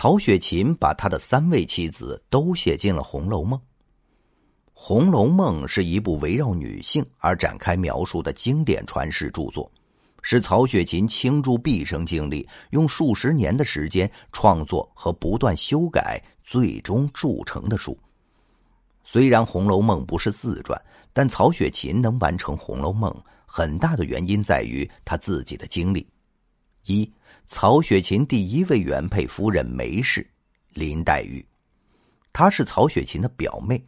曹雪芹把他的三位妻子都写进了《红楼梦》。《红楼梦》是一部围绕女性而展开描述的经典传世著作，是曹雪芹倾注毕生精力，用数十年的时间创作和不断修改，最终铸成的书。虽然《红楼梦》不是自传，但曹雪芹能完成《红楼梦》，很大的原因在于他自己的经历。一，曹雪芹第一位原配夫人梅氏，林黛玉，她是曹雪芹的表妹。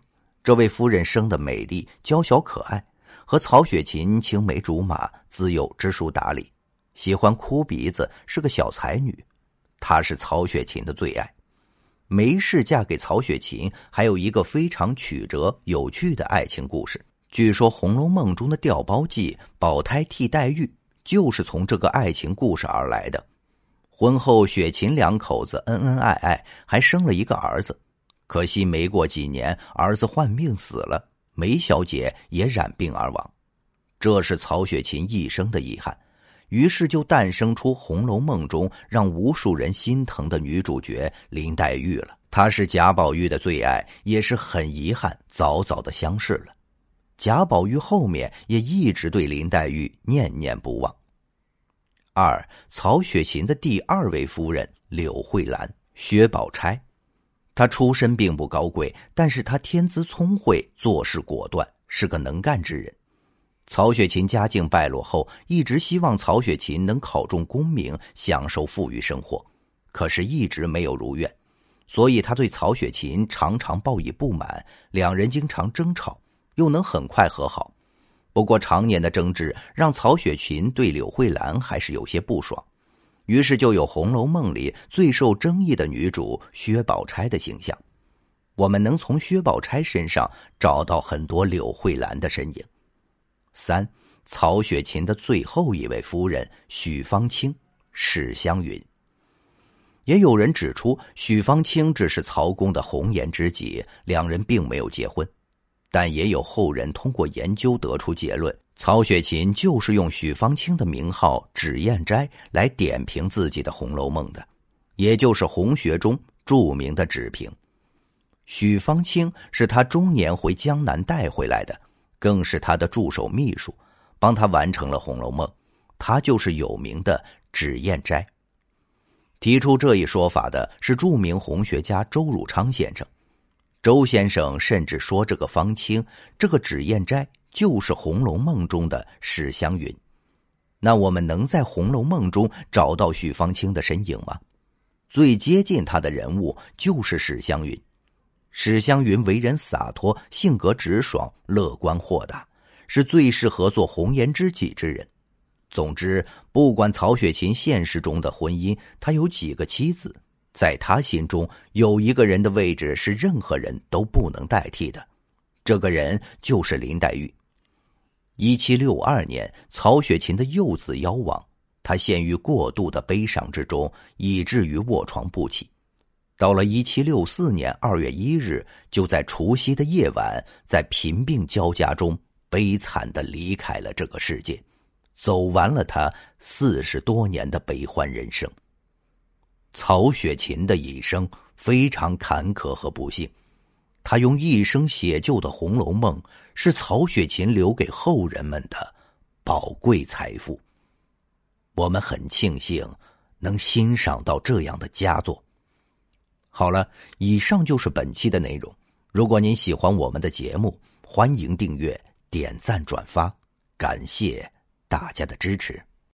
这位夫人生得美丽、娇小可爱，和曹雪芹青梅竹马，自幼知书达理，喜欢哭鼻子，是个小才女。她是曹雪芹的最爱。梅氏嫁给曹雪芹，还有一个非常曲折有趣的爱情故事。据说《红楼梦》中的调包计保胎替黛玉。就是从这个爱情故事而来的。婚后，雪芹两口子恩恩爱爱，还生了一个儿子。可惜没过几年，儿子患病死了，梅小姐也染病而亡。这是曹雪芹一生的遗憾。于是就诞生出《红楼梦》中让无数人心疼的女主角林黛玉了。她是贾宝玉的最爱，也是很遗憾早早的相逝了。贾宝玉后面也一直对林黛玉念念不忘。二，曹雪芹的第二位夫人柳慧兰，薛宝钗，她出身并不高贵，但是她天资聪慧，做事果断，是个能干之人。曹雪芹家境败落后，一直希望曹雪芹能考中功名，享受富裕生活，可是一直没有如愿，所以他对曹雪芹常常报以不满，两人经常争吵。又能很快和好，不过常年的争执让曹雪芹对柳慧兰还是有些不爽，于是就有《红楼梦》里最受争议的女主薛宝钗的形象。我们能从薛宝钗身上找到很多柳慧兰的身影。三，曹雪芹的最后一位夫人许芳清，史湘云。也有人指出，许芳清只是曹公的红颜知己，两人并没有结婚。但也有后人通过研究得出结论：曹雪芹就是用许芳清的名号脂砚斋来点评自己的《红楼梦》的，也就是红学中著名的脂评。许芳清是他中年回江南带回来的，更是他的助手秘书，帮他完成了《红楼梦》。他就是有名的脂砚斋。提出这一说法的是著名红学家周汝昌先生。周先生甚至说：“这个方清，这个脂砚斋，就是《红楼梦》中的史湘云。那我们能在《红楼梦》中找到许方清的身影吗？最接近他的人物就是史湘云。史湘云为人洒脱，性格直爽，乐观豁达，是最适合做红颜知己之人。总之，不管曹雪芹现实中的婚姻，他有几个妻子。”在他心中，有一个人的位置是任何人都不能代替的，这个人就是林黛玉。一七六二年，曹雪芹的幼子夭亡，他陷于过度的悲伤之中，以至于卧床不起。到了一七六四年二月一日，就在除夕的夜晚，在贫病交加中悲惨的离开了这个世界，走完了他四十多年的悲欢人生。曹雪芹的一生非常坎坷和不幸，他用一生写就的《红楼梦》是曹雪芹留给后人们的宝贵财富。我们很庆幸能欣赏到这样的佳作。好了，以上就是本期的内容。如果您喜欢我们的节目，欢迎订阅、点赞、转发，感谢大家的支持。